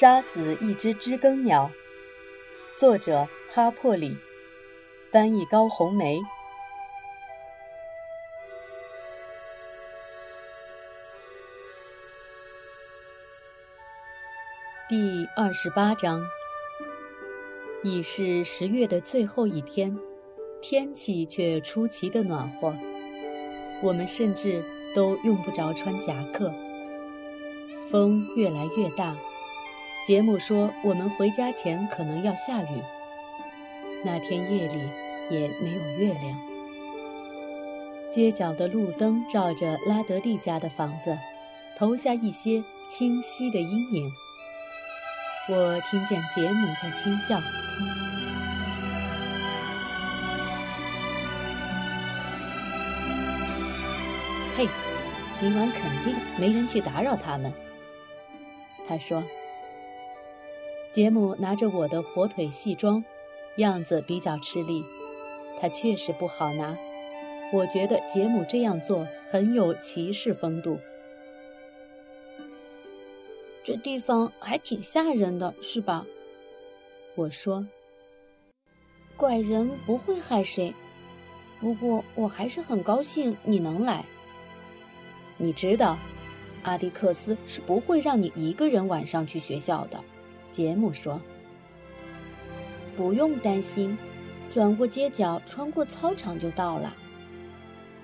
杀死一只知更鸟，作者哈珀里，翻译高红梅。第二十八章，已是十月的最后一天，天气却出奇的暖和，我们甚至都用不着穿夹克。风越来越大。杰姆说：“我们回家前可能要下雨。”那天夜里也没有月亮。街角的路灯照着拉德利家的房子，投下一些清晰的阴影。我听见杰姆在轻笑。嘿，今晚肯定没人去打扰他们。他说。杰姆拿着我的火腿西装，样子比较吃力。他确实不好拿。我觉得杰姆这样做很有骑士风度。这地方还挺吓人的，是吧？我说。怪人不会害谁，不过我还是很高兴你能来。你知道，阿迪克斯是不会让你一个人晚上去学校的。杰姆说：“不用担心，转过街角，穿过操场就到了。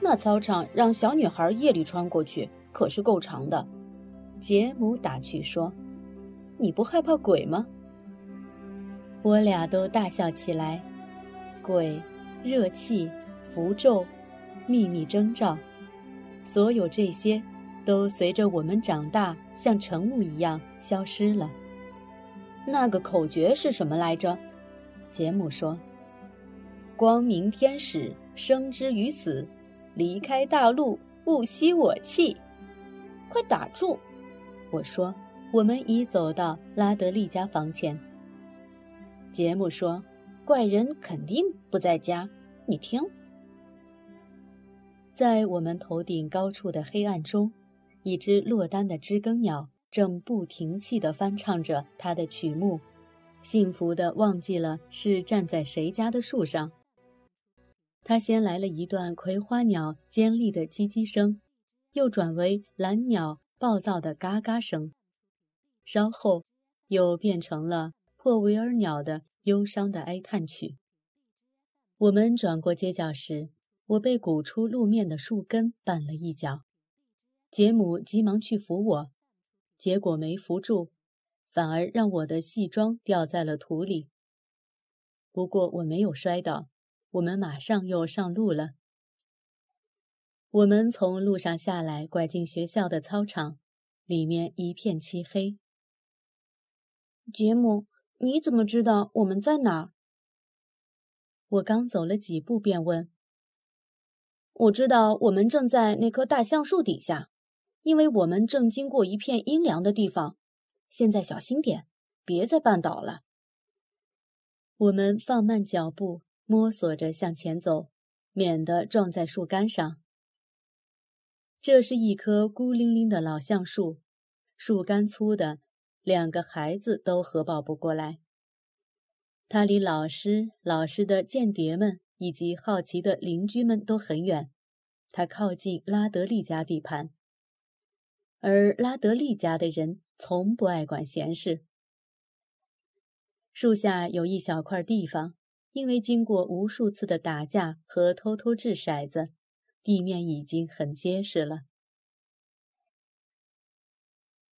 那操场让小女孩夜里穿过去可是够长的。”杰姆打趣说：“你不害怕鬼吗？”我俩都大笑起来。鬼、热气、符咒、秘密征兆，所有这些，都随着我们长大，像晨雾一样消失了。那个口诀是什么来着？杰姆说：“光明天使生之于死，离开大陆不吸我气。”快打住！我说：“我们已走到拉德利家房前。”杰姆说：“怪人肯定不在家。”你听，在我们头顶高处的黑暗中，一只落单的知更鸟。正不停气地翻唱着他的曲目，幸福地忘记了是站在谁家的树上。他先来了一段葵花鸟尖利的叽叽声，又转为蓝鸟暴躁的嘎嘎声，稍后又变成了破维尔鸟的忧伤的哀叹曲。我们转过街角时，我被鼓出路面的树根绊了一脚，杰姆急忙去扶我。结果没扶住，反而让我的戏装掉在了土里。不过我没有摔倒，我们马上又上路了。我们从路上下来，拐进学校的操场，里面一片漆黑。杰姆，你怎么知道我们在哪儿？我刚走了几步，便问：“我知道我们正在那棵大橡树底下。”因为我们正经过一片阴凉的地方，现在小心点，别再绊倒了。我们放慢脚步，摸索着向前走，免得撞在树干上。这是一棵孤零零的老橡树，树干粗的，两个孩子都合抱不过来。它离老师、老师的间谍们以及好奇的邻居们都很远，它靠近拉德利家地盘。而拉德利家的人从不爱管闲事。树下有一小块地方，因为经过无数次的打架和偷偷掷骰子，地面已经很结实了。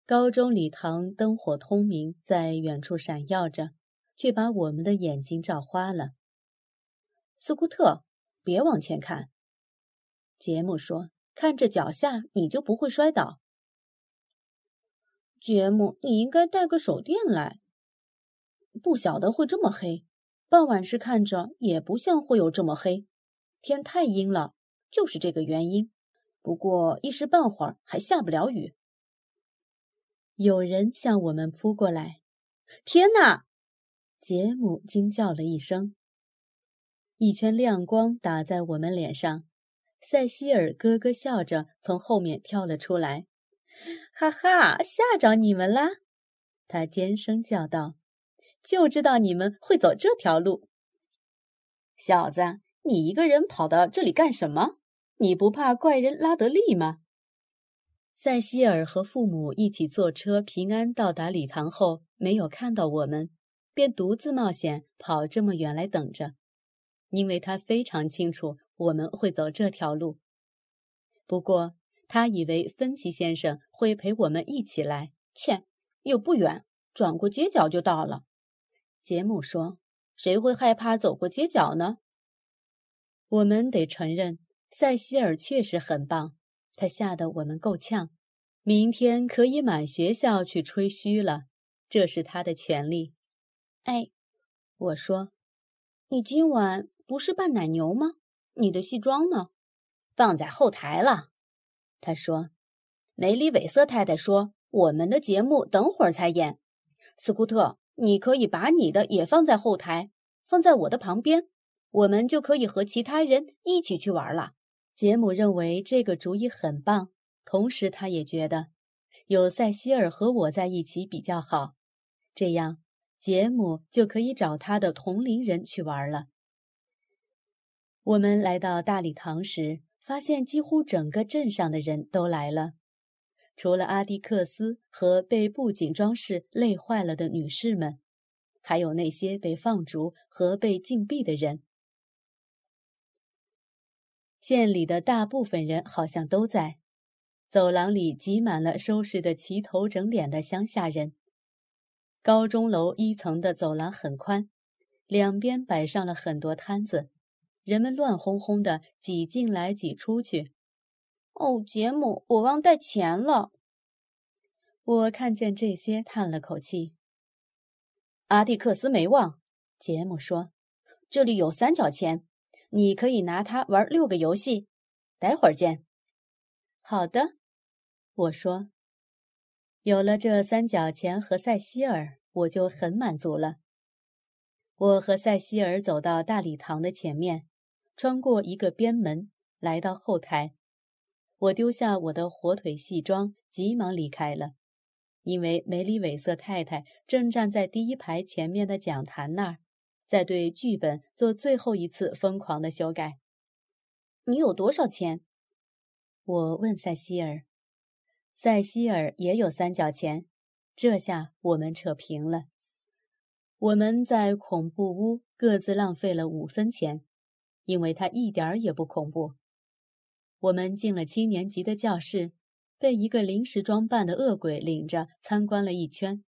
高中礼堂灯火通明，在远处闪耀着，却把我们的眼睛照花了。斯库特，别往前看，杰姆说：“看着脚下，你就不会摔倒。”杰姆，你应该带个手电来。不晓得会这么黑，傍晚时看着也不像会有这么黑。天太阴了，就是这个原因。不过一时半会儿还下不了雨。有人向我们扑过来，天哪！杰姆惊叫了一声。一圈亮光打在我们脸上，塞西尔咯咯笑着从后面跳了出来。哈哈，吓着你们啦！他尖声叫道：“就知道你们会走这条路，小子，你一个人跑到这里干什么？你不怕怪人拉德利吗？”塞西尔和父母一起坐车平安到达礼堂后，没有看到我们，便独自冒险跑这么远来等着，因为他非常清楚我们会走这条路。不过，他以为芬奇先生会陪我们一起来。切，又不远，转过街角就到了。杰姆说：“谁会害怕走过街角呢？”我们得承认，塞西尔确实很棒，他吓得我们够呛。明天可以满学校去吹嘘了，这是他的权利。哎，我说，你今晚不是扮奶牛吗？你的西装呢？放在后台了。他说：“梅里韦瑟太太说，我们的节目等会儿才演。斯库特，你可以把你的也放在后台，放在我的旁边，我们就可以和其他人一起去玩了。”杰姆认为这个主意很棒，同时他也觉得有塞西尔和我在一起比较好，这样杰姆就可以找他的同龄人去玩了。我们来到大礼堂时。发现几乎整个镇上的人都来了，除了阿迪克斯和被布景装饰累坏了的女士们，还有那些被放逐和被禁闭的人。县里的大部分人好像都在，走廊里挤满了收拾得齐头整脸的乡下人。高钟楼一层的走廊很宽，两边摆上了很多摊子。人们乱哄哄的挤进来挤出去。哦，杰姆，我忘带钱了。我看见这些，叹了口气。阿蒂克斯没忘，杰姆说：“这里有三角钱，你可以拿它玩六个游戏。待会儿见。”好的，我说。有了这三角钱和塞西尔，我就很满足了。我和塞西尔走到大礼堂的前面。穿过一个边门，来到后台，我丢下我的火腿西装，急忙离开了，因为梅里韦瑟太太正站在第一排前面的讲坛那儿，在对剧本做最后一次疯狂的修改。你有多少钱？我问塞西尔。塞西尔也有三角钱。这下我们扯平了。我们在恐怖屋各自浪费了五分钱。因为他一点儿也不恐怖。我们进了七年级的教室，被一个临时装扮的恶鬼领着参观了一圈，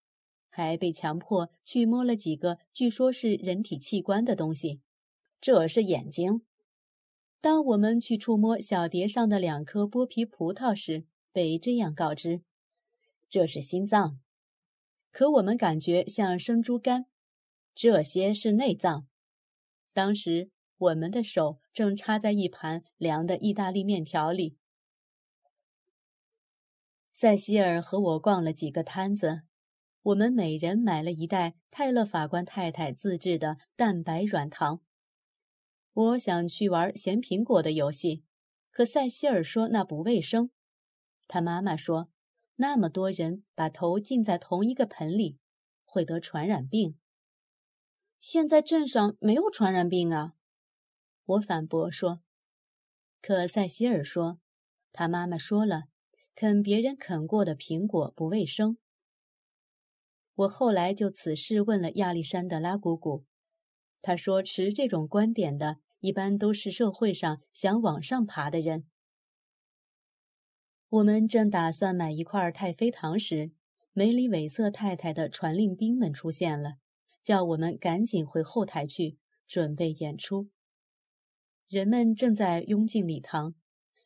还被强迫去摸了几个据说是人体器官的东西。这是眼睛。当我们去触摸小碟上的两颗剥皮葡萄时，被这样告知：“这是心脏。”可我们感觉像生猪肝。这些是内脏。当时。我们的手正插在一盘凉的意大利面条里。塞西尔和我逛了几个摊子，我们每人买了一袋泰勒法官太太自制的蛋白软糖。我想去玩咸苹果的游戏，可塞西尔说那不卫生。他妈妈说，那么多人把头浸在同一个盆里，会得传染病。现在镇上没有传染病啊。我反驳说：“可塞西尔说，他妈妈说了，啃别人啃过的苹果不卫生。”我后来就此事问了亚历山德拉姑姑，她说持这种观点的一般都是社会上想往上爬的人。我们正打算买一块太妃糖时，梅里韦瑟太太的传令兵们出现了，叫我们赶紧回后台去准备演出。人们正在拥进礼堂，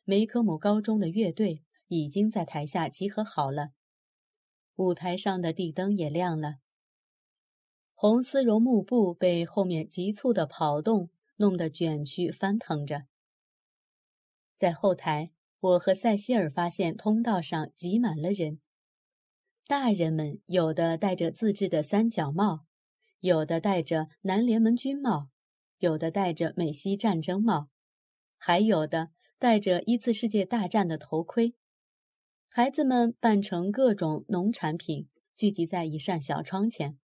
梅科姆高中的乐队已经在台下集合好了，舞台上的地灯也亮了。红丝绒幕布被后面急促的跑动弄得卷曲翻腾着。在后台，我和塞西尔发现通道上挤满了人，大人们有的戴着自制的三角帽，有的戴着南联盟军帽。有的戴着美西战争帽，还有的戴着一次世界大战的头盔。孩子们扮成各种农产品，聚集在一扇小窗前。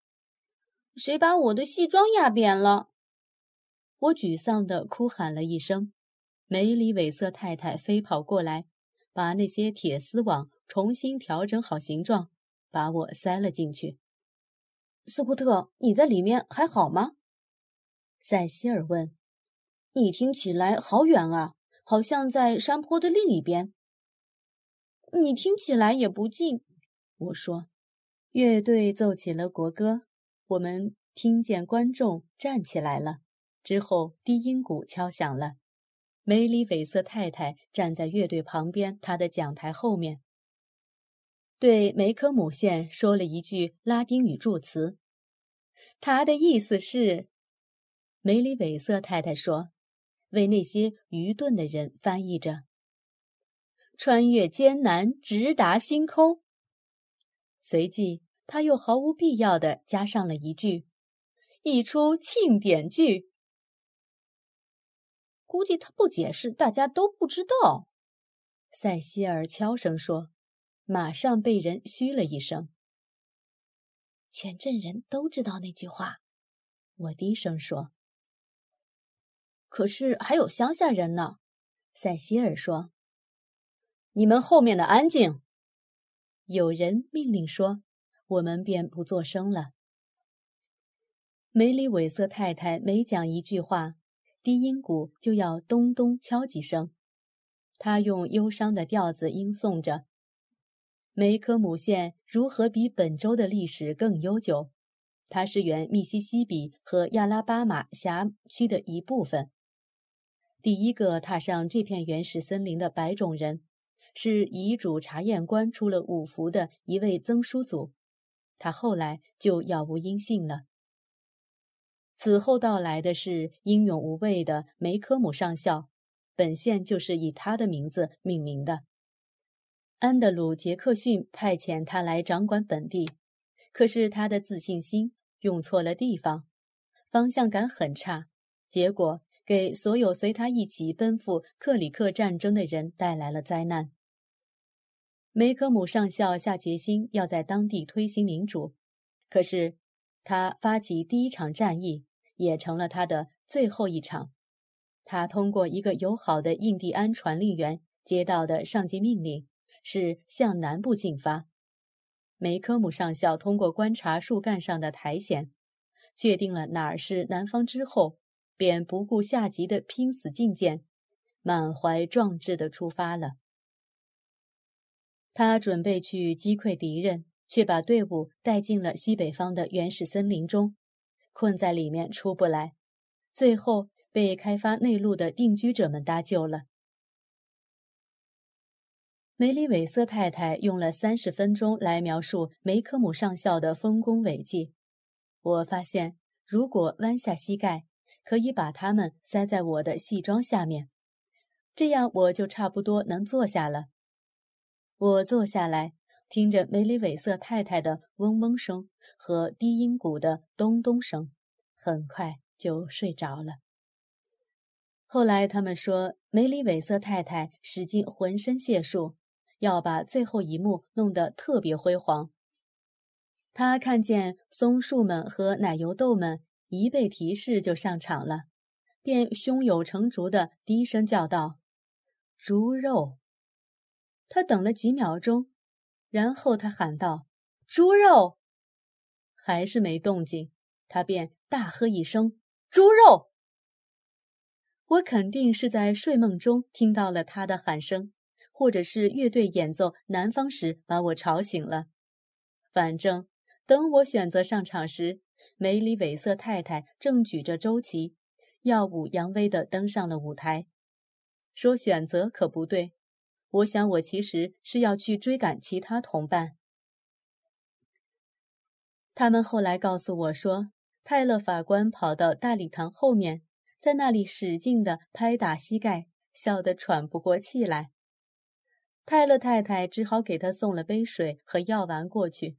谁把我的西装压扁了？我沮丧地哭喊了一声。梅里韦瑟太太飞跑过来，把那些铁丝网重新调整好形状，把我塞了进去。斯库特，你在里面还好吗？塞西尔问。你听起来好远啊，好像在山坡的另一边。你听起来也不近，我说。乐队奏起了国歌，我们听见观众站起来了。之后，低音鼓敲响了。梅里韦瑟太太站在乐队旁边，她的讲台后面，对梅科姆县说了一句拉丁语祝词。他的意思是，梅里韦瑟太太说，为那些愚钝的人翻译着。穿越艰难，直达星空。随即，他又毫无必要地加上了一句：“一出庆典剧。”估计他不解释，大家都不知道。塞西尔悄声说，马上被人嘘了一声。全镇人都知道那句话，我低声说。可是还有乡下人呢，塞西尔说。你们后面的安静！有人命令说，我们便不作声了。梅里韦瑟太太每讲一句话，低音鼓就要咚咚敲几声。她用忧伤的调子吟诵着：“梅科姆县如何比本州的历史更悠久？它是原密西西比和亚拉巴马辖区的一部分。第一个踏上这片原始森林的白种人。”是遗嘱查验官出了五福的一位曾叔祖，他后来就杳无音信了。此后到来的是英勇无畏的梅科姆上校，本县就是以他的名字命名的。安德鲁·杰克逊派遣他来掌管本地，可是他的自信心用错了地方，方向感很差，结果给所有随他一起奔赴克里克战争的人带来了灾难。梅科姆上校下决心要在当地推行民主，可是他发起第一场战役也成了他的最后一场。他通过一个友好的印第安传令员接到的上级命令是向南部进发。梅科姆上校通过观察树干上的苔藓，确定了哪儿是南方之后，便不顾下级的拼死进谏，满怀壮志地出发了。他准备去击溃敌人，却把队伍带进了西北方的原始森林中，困在里面出不来，最后被开发内陆的定居者们搭救了。梅里韦瑟太太用了三十分钟来描述梅科姆上校的丰功伟绩。我发现，如果弯下膝盖，可以把它们塞在我的戏装下面，这样我就差不多能坐下了。我坐下来，听着梅里韦瑟太太的嗡嗡声和低音鼓的咚咚声，很快就睡着了。后来他们说，梅里韦瑟太太使尽浑身解数，要把最后一幕弄得特别辉煌。他看见松树们和奶油豆们一被提示就上场了，便胸有成竹的低声叫道：“猪肉。”他等了几秒钟，然后他喊道：“猪肉！”还是没动静，他便大喝一声：“猪肉！”我肯定是在睡梦中听到了他的喊声，或者是乐队演奏《南方》时把我吵醒了。反正等我选择上场时，梅里韦瑟太太正举着周旗，耀武扬威地登上了舞台。说选择可不对。我想，我其实是要去追赶其他同伴。他们后来告诉我说，泰勒法官跑到大礼堂后面，在那里使劲地拍打膝盖，笑得喘不过气来。泰勒太太只好给他送了杯水和药丸过去。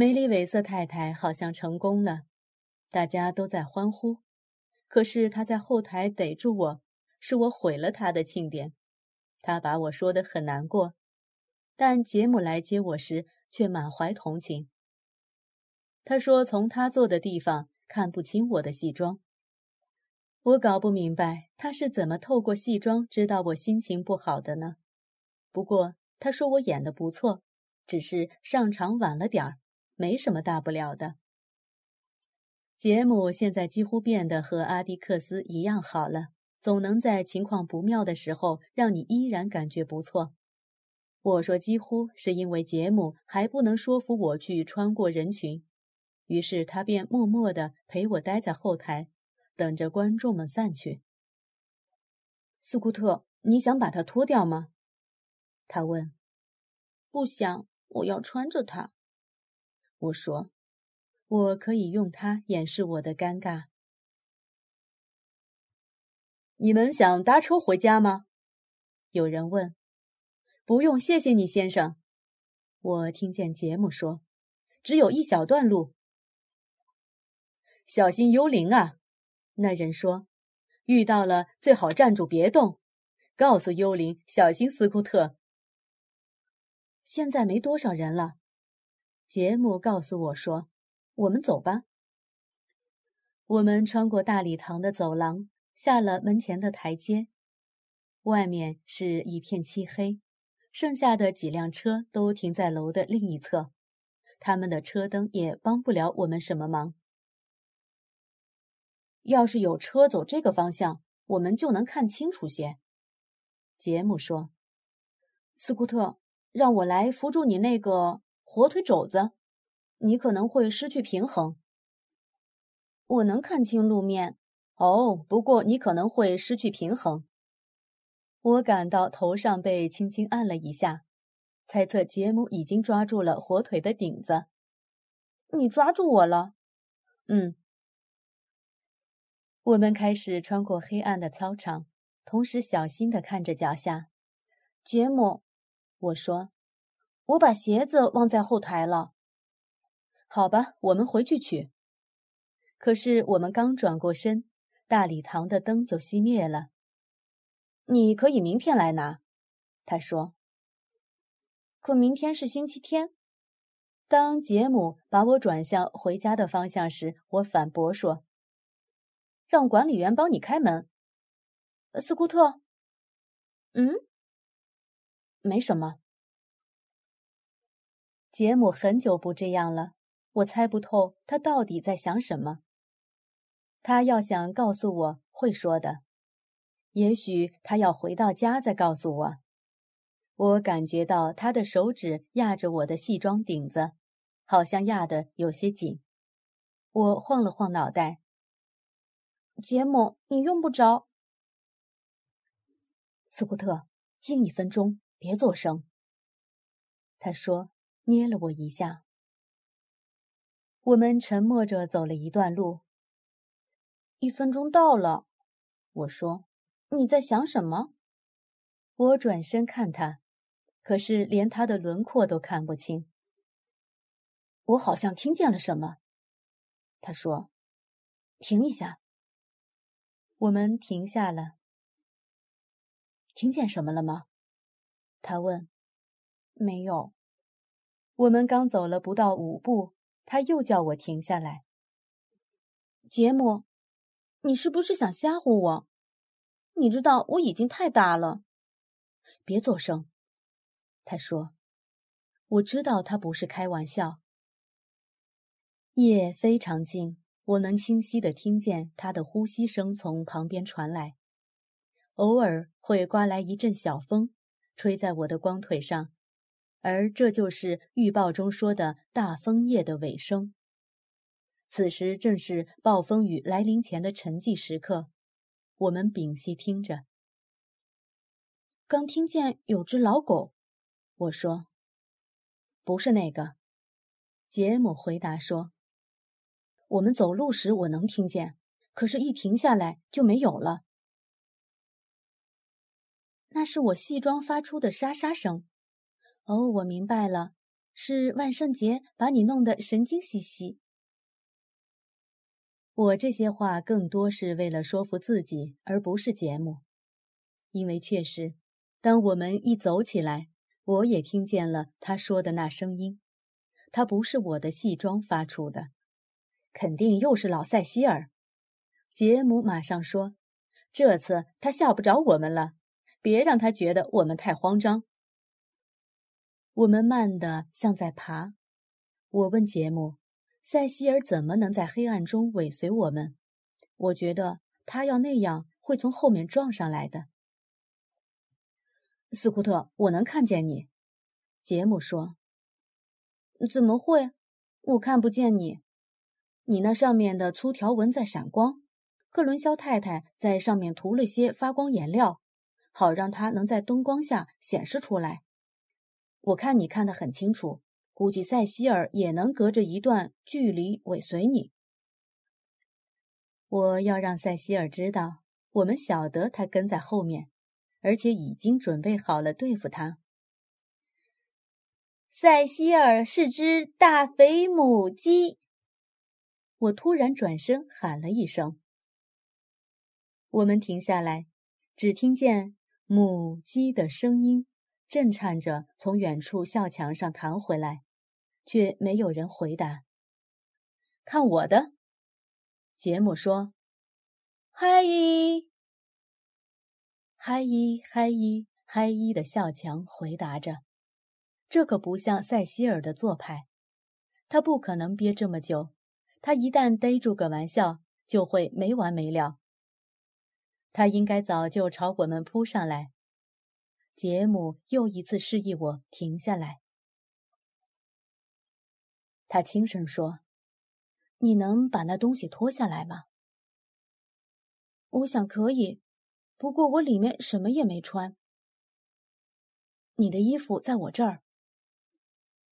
梅里韦瑟太太好像成功了，大家都在欢呼。可是他在后台逮住我，是我毁了他的庆典。他把我说的很难过，但杰姆来接我时，却满怀同情。他说：“从他坐的地方看不清我的戏装。”我搞不明白他是怎么透过戏装知道我心情不好的呢？不过他说我演的不错，只是上场晚了点儿，没什么大不了的。杰姆现在几乎变得和阿迪克斯一样好了，总能在情况不妙的时候让你依然感觉不错。我说几乎是因为杰姆还不能说服我去穿过人群，于是他便默默地陪我待在后台。等着观众们散去。斯库特，你想把它脱掉吗？他问。不想，我要穿着它。我说，我可以用它掩饰我的尴尬。你们想搭车回家吗？有人问。不用，谢谢你，先生。我听见杰姆说，只有一小段路。小心幽灵啊！那人说：“遇到了，最好站住，别动。告诉幽灵，小心斯库特。”现在没多少人了。杰姆告诉我说：“我们走吧。”我们穿过大礼堂的走廊，下了门前的台阶。外面是一片漆黑，剩下的几辆车都停在楼的另一侧，他们的车灯也帮不了我们什么忙。要是有车走这个方向，我们就能看清楚些。”杰姆说。“斯库特，让我来扶住你那个火腿肘子，你可能会失去平衡。”“我能看清路面。”“哦，不过你可能会失去平衡。”我感到头上被轻轻按了一下，猜测杰姆已经抓住了火腿的顶子。“你抓住我了？”“嗯。”我们开始穿过黑暗的操场，同时小心地看着脚下。杰姆，我说：“我把鞋子忘在后台了。”好吧，我们回去取。可是我们刚转过身，大礼堂的灯就熄灭了。你可以明天来拿，他说。可明天是星期天。当杰姆把我转向回家的方向时，我反驳说。让管理员帮你开门，斯库特。嗯，没什么。杰姆很久不这样了，我猜不透他到底在想什么。他要想告诉我会说的，也许他要回到家再告诉我。我感觉到他的手指压着我的西装顶子，好像压得有些紧。我晃了晃脑袋。杰姆，你用不着。斯库特，静一分钟，别作声。他说，捏了我一下。我们沉默着走了一段路。一分钟到了，我说。你在想什么？我转身看他，可是连他的轮廓都看不清。我好像听见了什么。他说：“停一下。”我们停下了。听见什么了吗？他问。没有。我们刚走了不到五步，他又叫我停下来。杰姆，你是不是想吓唬我？你知道我已经太大了。别作声。他说。我知道他不是开玩笑。夜非常静。我能清晰地听见他的呼吸声从旁边传来，偶尔会刮来一阵小风，吹在我的光腿上，而这就是预报中说的大枫叶的尾声。此时正是暴风雨来临前的沉寂时刻，我们屏息听着。刚听见有只老狗，我说：“不是那个。”杰姆回答说。我们走路时我能听见，可是，一停下来就没有了。那是我戏装发出的沙沙声。哦，我明白了，是万圣节把你弄得神经兮兮。我这些话更多是为了说服自己，而不是节目，因为确实，当我们一走起来，我也听见了他说的那声音。它不是我的戏装发出的，肯定又是老塞西尔。杰姆马上说：“这次他吓不着我们了，别让他觉得我们太慌张。”我们慢的像在爬。我问杰姆：“塞西尔怎么能在黑暗中尾随我们？”我觉得他要那样会从后面撞上来的。斯库特，我能看见你。”杰姆说。“怎么会？我看不见你。你那上面的粗条纹在闪光。克伦肖太太在上面涂了些发光颜料，好让它能在灯光下显示出来。我看你看得很清楚。”估计塞西尔也能隔着一段距离尾随你。我要让塞西尔知道，我们晓得他跟在后面，而且已经准备好了对付他。塞西尔是只大肥母鸡。我突然转身喊了一声。我们停下来，只听见母鸡的声音震颤着从远处校墙上弹回来。却没有人回答。看我的，杰姆说：“嗨伊，嗨伊，嗨伊，嗨伊！”的校墙回答着。这可不像塞西尔的做派，他不可能憋这么久。他一旦逮住个玩笑，就会没完没了。他应该早就朝我们扑上来。杰姆又一次示意我停下来。他轻声说：“你能把那东西脱下来吗？”我想可以，不过我里面什么也没穿。你的衣服在我这儿。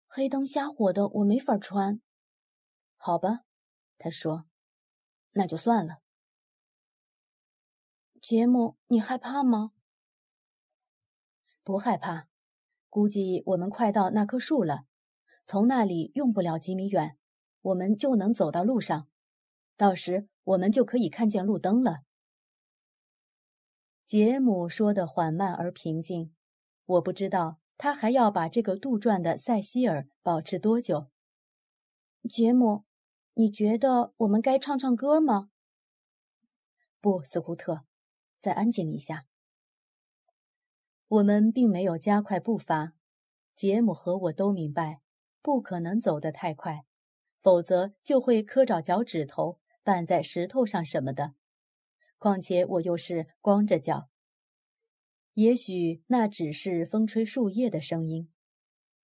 黑灯瞎火的，我没法穿。好吧，他说：“那就算了。”杰姆，你害怕吗？不害怕，估计我们快到那棵树了。从那里用不了几米远，我们就能走到路上，到时我们就可以看见路灯了。杰姆说的缓慢而平静，我不知道他还要把这个杜撰的塞西尔保持多久。杰姆，你觉得我们该唱唱歌吗？不，斯库特，再安静一下。我们并没有加快步伐，杰姆和我都明白。不可能走得太快，否则就会磕着脚趾头，绊在石头上什么的。况且我又是光着脚。也许那只是风吹树叶的声音，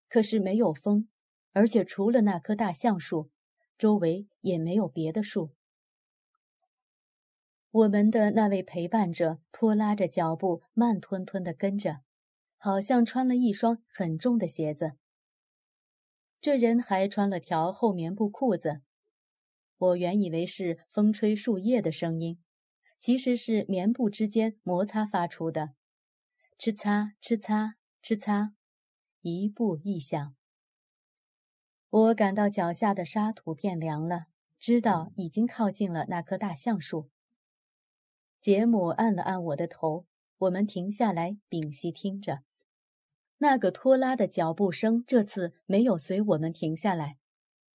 可是没有风，而且除了那棵大橡树，周围也没有别的树。我们的那位陪伴者拖拉着脚步，慢吞吞地跟着，好像穿了一双很重的鞋子。这人还穿了条厚棉布裤子，我原以为是风吹树叶的声音，其实是棉布之间摩擦发出的，哧擦哧擦哧擦，一步一响。我感到脚下的沙土变凉了，知道已经靠近了那棵大橡树。杰姆按了按我的头，我们停下来屏息听着。那个拖拉的脚步声这次没有随我们停下来，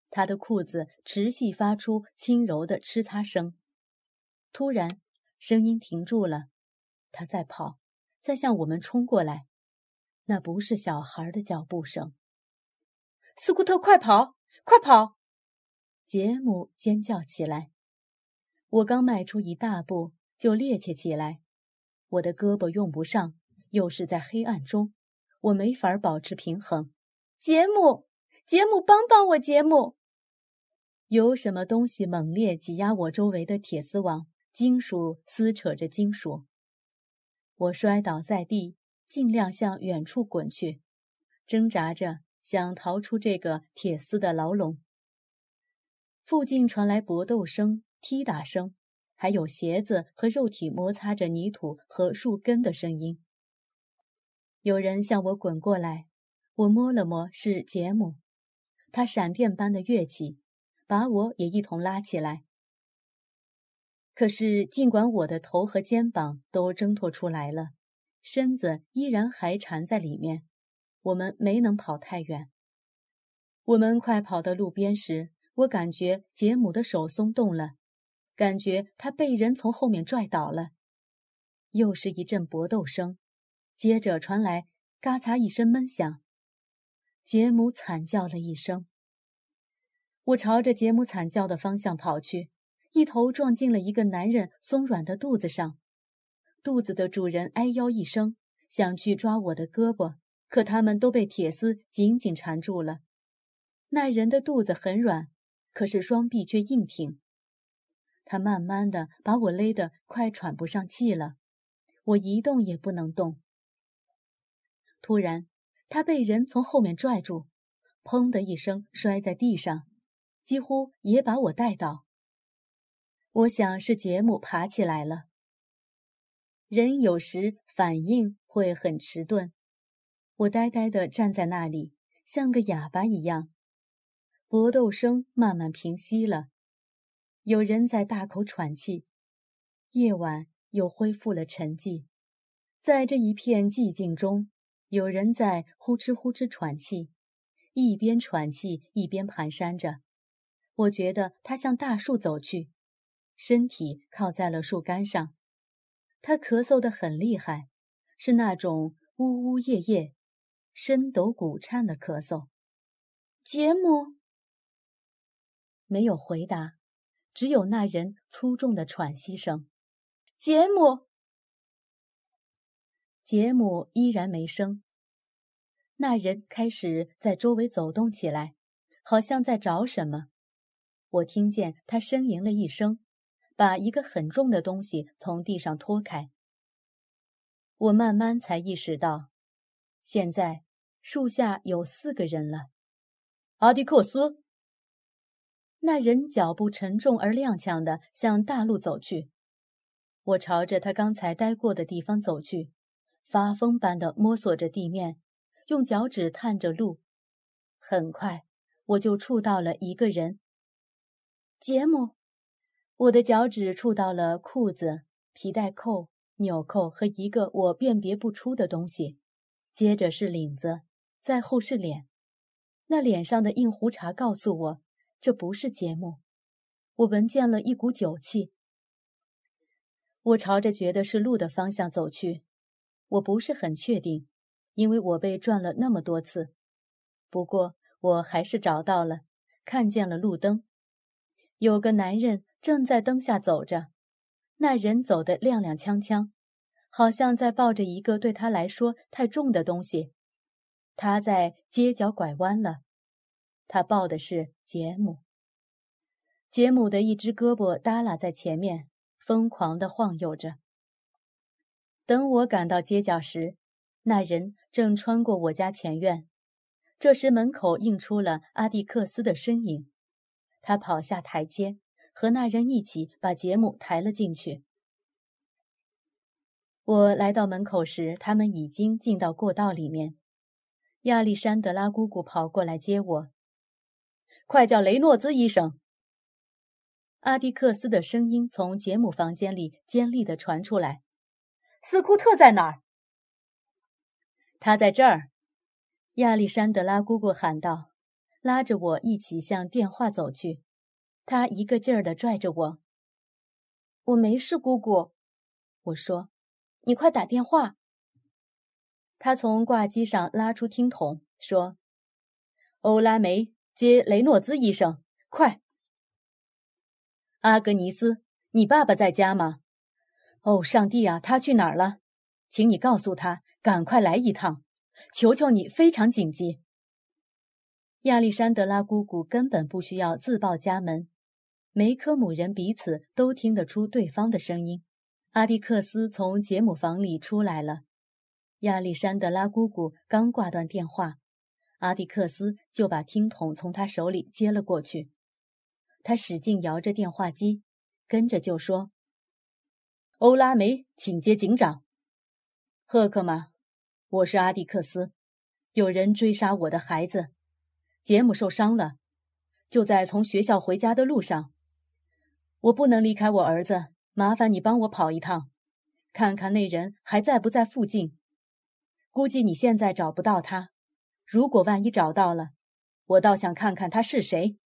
他的裤子持续发出轻柔的哧擦声。突然，声音停住了，他在跑，在向我们冲过来。那不是小孩的脚步声。斯库特，快跑，快跑！杰姆尖叫起来。我刚迈出一大步，就趔趄起来，我的胳膊用不上，又是在黑暗中。我没法保持平衡，杰姆，杰姆，帮帮我！杰姆，有什么东西猛烈挤压我周围的铁丝网？金属撕扯着金属，我摔倒在地，尽量向远处滚去，挣扎着想逃出这个铁丝的牢笼。附近传来搏斗声、踢打声，还有鞋子和肉体摩擦着泥土和树根的声音。有人向我滚过来，我摸了摸，是杰姆。他闪电般的跃起，把我也一同拉起来。可是，尽管我的头和肩膀都挣脱出来了，身子依然还缠在里面，我们没能跑太远。我们快跑到路边时，我感觉杰姆的手松动了，感觉他被人从后面拽倒了。又是一阵搏斗声，接着传来嘎嚓一声闷响。杰姆惨叫了一声。我朝着杰姆惨叫的方向跑去，一头撞进了一个男人松软的肚子上。肚子的主人哎呦一声，想去抓我的胳膊，可他们都被铁丝紧紧缠住了。那人的肚子很软，可是双臂却硬挺。他慢慢的把我勒得快喘不上气了，我一动也不能动。突然，他被人从后面拽住，砰的一声摔在地上，几乎也把我带倒。我想是杰姆爬起来了。人有时反应会很迟钝，我呆呆地站在那里，像个哑巴一样。搏斗声慢慢平息了，有人在大口喘气，夜晚又恢复了沉寂。在这一片寂静中，有人在呼哧呼哧喘气，一边喘气一边蹒跚着。我觉得他向大树走去，身体靠在了树干上。他咳嗽得很厉害，是那种呜呜咽咽、声抖骨颤的咳嗽。杰姆。没有回答，只有那人粗重的喘息声。杰姆，杰姆依然没声。那人开始在周围走动起来，好像在找什么。我听见他呻吟了一声，把一个很重的东西从地上拖开。我慢慢才意识到，现在树下有四个人了。阿迪克斯。那人脚步沉重而踉跄地向大路走去，我朝着他刚才待过的地方走去，发疯般地摸索着地面，用脚趾探着路。很快，我就触到了一个人。杰姆，我的脚趾触到了裤子、皮带扣、纽扣和一个我辨别不出的东西，接着是领子，再后是脸。那脸上的硬胡茬告诉我。这不是节目，我闻见了一股酒气。我朝着觉得是路的方向走去，我不是很确定，因为我被转了那么多次。不过我还是找到了，看见了路灯，有个男人正在灯下走着，那人走得踉踉跄跄，好像在抱着一个对他来说太重的东西。他在街角拐弯了。他抱的是杰姆。杰姆的一只胳膊耷拉在前面，疯狂地晃悠着。等我赶到街角时，那人正穿过我家前院。这时门口映出了阿蒂克斯的身影。他跑下台阶，和那人一起把杰姆抬了进去。我来到门口时，他们已经进到过道里面。亚历山德拉姑姑跑过来接我。快叫雷诺兹医生！阿迪克斯的声音从杰姆房间里尖利地传出来。斯库特在哪儿？他在这儿。亚历山德拉姑姑喊道，拉着我一起向电话走去。他一个劲儿地拽着我。我没事，姑姑。我说：“你快打电话。”他从挂机上拉出听筒，说：“欧拉梅。”接雷诺兹医生，快！阿格尼斯，你爸爸在家吗？哦，上帝啊，他去哪儿了？请你告诉他赶快来一趟，求求你，非常紧急。亚历山德拉姑姑根本不需要自报家门，梅科姆人彼此都听得出对方的声音。阿迪克斯从杰姆房里出来了，亚历山德拉姑姑刚挂断电话。阿迪克斯就把听筒从他手里接了过去，他使劲摇着电话机，跟着就说：“欧拉梅，请接警长。赫克吗？我是阿迪克斯。有人追杀我的孩子，杰姆受伤了，就在从学校回家的路上。我不能离开我儿子，麻烦你帮我跑一趟，看看那人还在不在附近。估计你现在找不到他。”如果万一找到了，我倒想看看他是谁。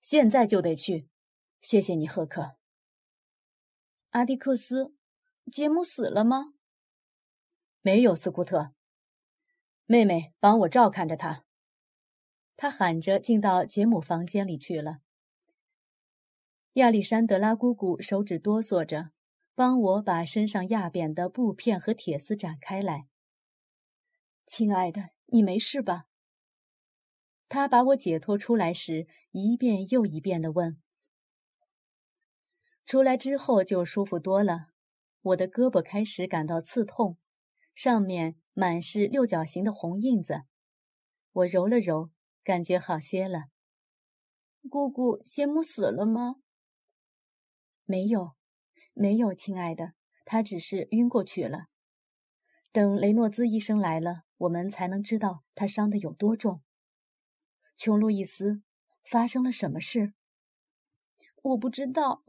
现在就得去。谢谢你，赫克。阿迪克斯，杰姆死了吗？没有，斯库特。妹妹，帮我照看着他。他喊着进到杰姆房间里去了。亚历山德拉姑姑手指哆嗦着，帮我把身上压扁的布片和铁丝展开来。亲爱的，你没事吧？他把我解脱出来时，一遍又一遍地问。出来之后就舒服多了。我的胳膊开始感到刺痛，上面满是六角形的红印子。我揉了揉，感觉好些了。姑姑，谢姆死了吗？没有，没有，亲爱的，他只是晕过去了。等雷诺兹医生来了，我们才能知道他伤得有多重。琼·路易斯，发生了什么事？我不知道。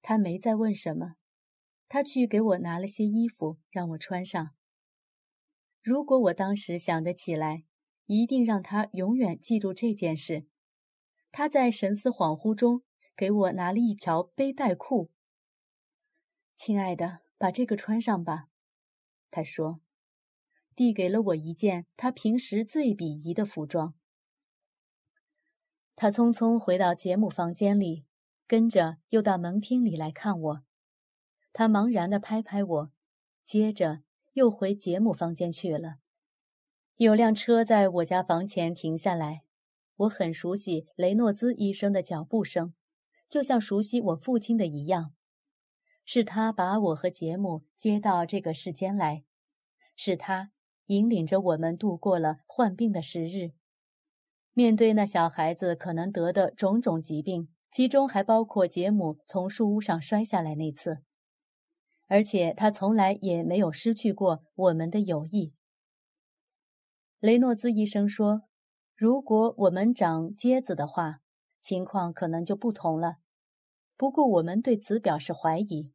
他没再问什么。他去给我拿了些衣服，让我穿上。如果我当时想得起来，一定让他永远记住这件事。他在神思恍惚中给我拿了一条背带裤。亲爱的，把这个穿上吧，他说，递给了我一件他平时最鄙夷的服装。他匆匆回到杰姆房间里，跟着又到门厅里来看我。他茫然地拍拍我，接着又回杰姆房间去了。有辆车在我家房前停下来，我很熟悉雷诺兹医生的脚步声，就像熟悉我父亲的一样。是他把我和杰姆接到这个世间来，是他引领着我们度过了患病的时日。面对那小孩子可能得的种种疾病，其中还包括杰姆从树屋上摔下来那次，而且他从来也没有失去过我们的友谊。雷诺兹医生说：“如果我们长疖子的话，情况可能就不同了。”不过我们对此表示怀疑。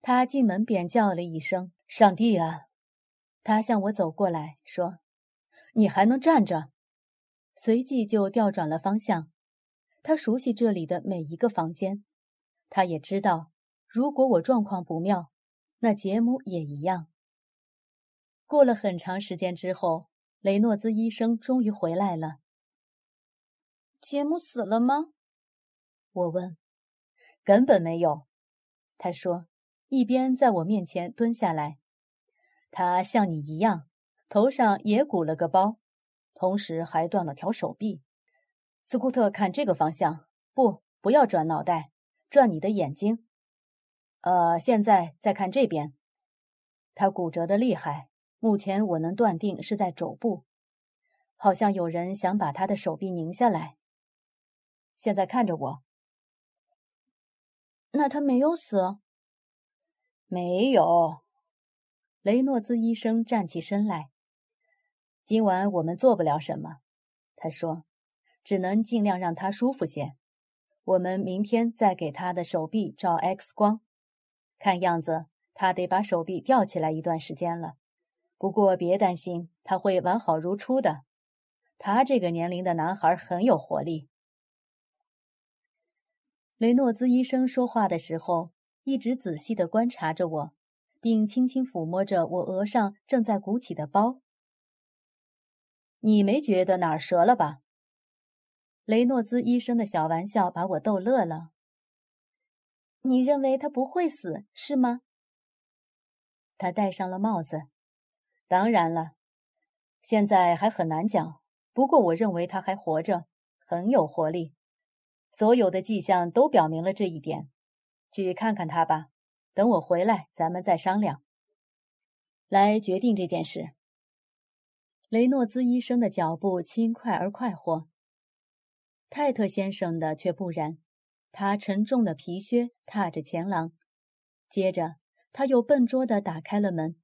他进门便叫了一声：“上帝啊！”他向我走过来说。你还能站着，随即就调转了方向。他熟悉这里的每一个房间，他也知道，如果我状况不妙，那杰姆也一样。过了很长时间之后，雷诺兹医生终于回来了。杰姆死了吗？我问。根本没有，他说，一边在我面前蹲下来。他像你一样。头上也鼓了个包，同时还断了条手臂。斯库特，看这个方向，不，不要转脑袋，转你的眼睛。呃，现在再看这边，他骨折的厉害。目前我能断定是在肘部，好像有人想把他的手臂拧下来。现在看着我。那他没有死？没有。雷诺兹医生站起身来。今晚我们做不了什么，他说，只能尽量让他舒服些。我们明天再给他的手臂照 X 光，看样子他得把手臂吊起来一段时间了。不过别担心，他会完好如初的。他这个年龄的男孩很有活力。雷诺兹医生说话的时候，一直仔细地观察着我，并轻轻抚摸着我额上正在鼓起的包。你没觉得哪儿折了吧？雷诺兹医生的小玩笑把我逗乐了。你认为他不会死是吗？他戴上了帽子。当然了，现在还很难讲。不过我认为他还活着，很有活力。所有的迹象都表明了这一点。去看看他吧。等我回来，咱们再商量，来决定这件事。雷诺兹医生的脚步轻快而快活，泰特先生的却不然。他沉重的皮靴踏着前廊，接着他又笨拙地打开了门。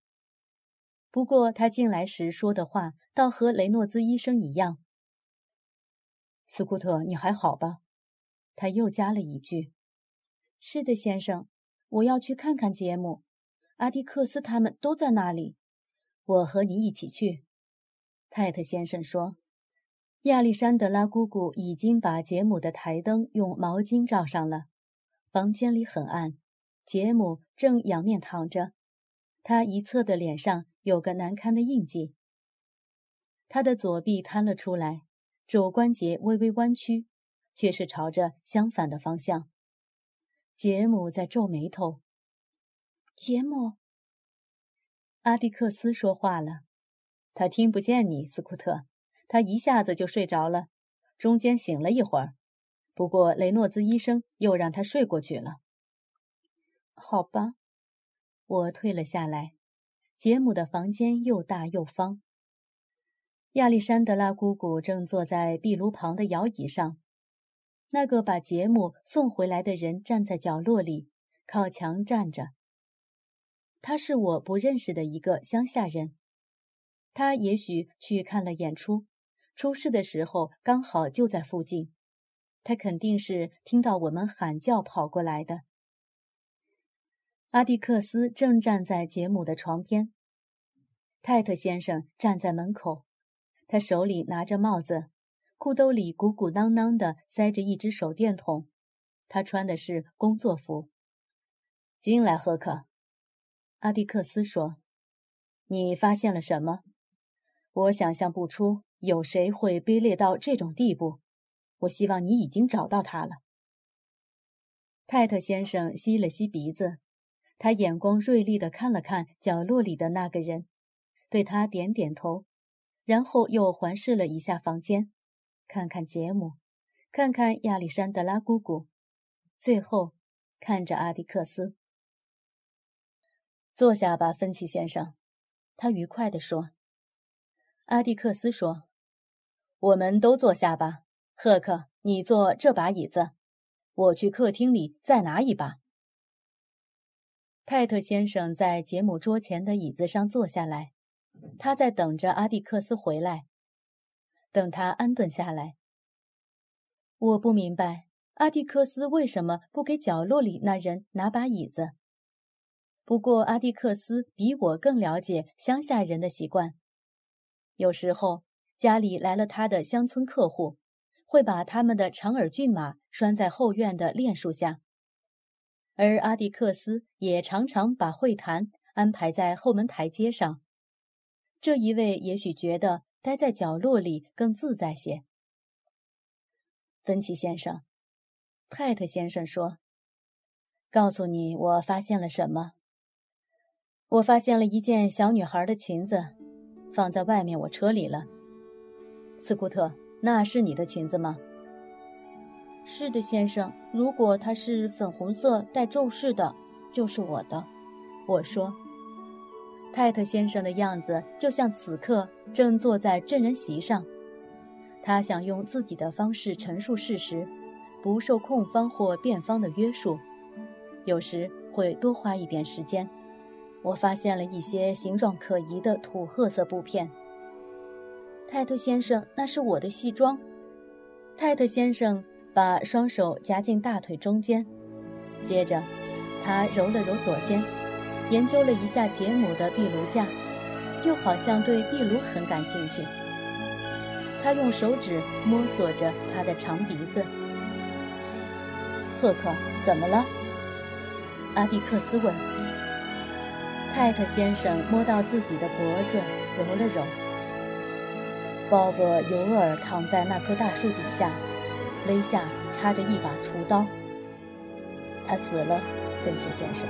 不过他进来时说的话倒和雷诺兹医生一样。斯库特，你还好吧？他又加了一句：“是的，先生，我要去看看杰姆，阿迪克斯他们都在那里。我和你一起去。”泰特先生说：“亚历山德拉姑姑已经把杰姆的台灯用毛巾罩上了。房间里很暗，杰姆正仰面躺着，他一侧的脸上有个难堪的印记。他的左臂摊了出来，肘关节微微弯曲，却是朝着相反的方向。杰姆在皱眉头。杰姆，阿蒂克斯说话了。他听不见你，斯库特。他一下子就睡着了，中间醒了一会儿，不过雷诺兹医生又让他睡过去了。好吧，我退了下来。杰姆的房间又大又方。亚历山德拉姑姑正坐在壁炉旁的摇椅上，那个把杰姆送回来的人站在角落里，靠墙站着。他是我不认识的一个乡下人。他也许去看了演出，出事的时候刚好就在附近。他肯定是听到我们喊叫跑过来的。阿蒂克斯正站在杰姆的床边，泰特先生站在门口，他手里拿着帽子，裤兜里鼓鼓囊囊的塞着一只手电筒。他穿的是工作服。进来，赫克。阿蒂克斯说：“你发现了什么？”我想象不出有谁会卑劣到这种地步。我希望你已经找到他了。泰特先生吸了吸鼻子，他眼光锐利地看了看角落里的那个人，对他点点头，然后又环视了一下房间，看看杰姆，看看亚历山德拉姑姑，最后看着阿迪克斯。坐下吧，芬奇先生，他愉快地说。阿迪克斯说：“我们都坐下吧，赫克，你坐这把椅子，我去客厅里再拿一把。”泰特先生在杰姆桌前的椅子上坐下来，他在等着阿迪克斯回来，等他安顿下来。我不明白阿蒂克斯为什么不给角落里那人拿把椅子。不过阿蒂克斯比我更了解乡下人的习惯。有时候家里来了他的乡村客户，会把他们的长耳骏马拴在后院的楝树下，而阿蒂克斯也常常把会谈安排在后门台阶上。这一位也许觉得待在角落里更自在些。芬奇先生，泰特先生说：“告诉你，我发现了什么？我发现了一件小女孩的裙子。”放在外面我车里了，斯库特，那是你的裙子吗？是的，先生。如果它是粉红色带皱饰的，就是我的。我说，泰特先生的样子就像此刻正坐在证人席上，他想用自己的方式陈述事实，不受控方或辩方的约束，有时会多花一点时间。我发现了一些形状可疑的土褐色布片。泰特先生，那是我的西装。泰特先生把双手夹进大腿中间，接着他揉了揉左肩，研究了一下杰姆的壁炉架，又好像对壁炉很感兴趣。他用手指摸索着他的长鼻子。赫克，怎么了？阿蒂克斯问。泰特先生摸到自己的脖子，揉了揉。鲍勃·尤尔躺在那棵大树底下，肋下插着一把厨刀。他死了，芬奇先生。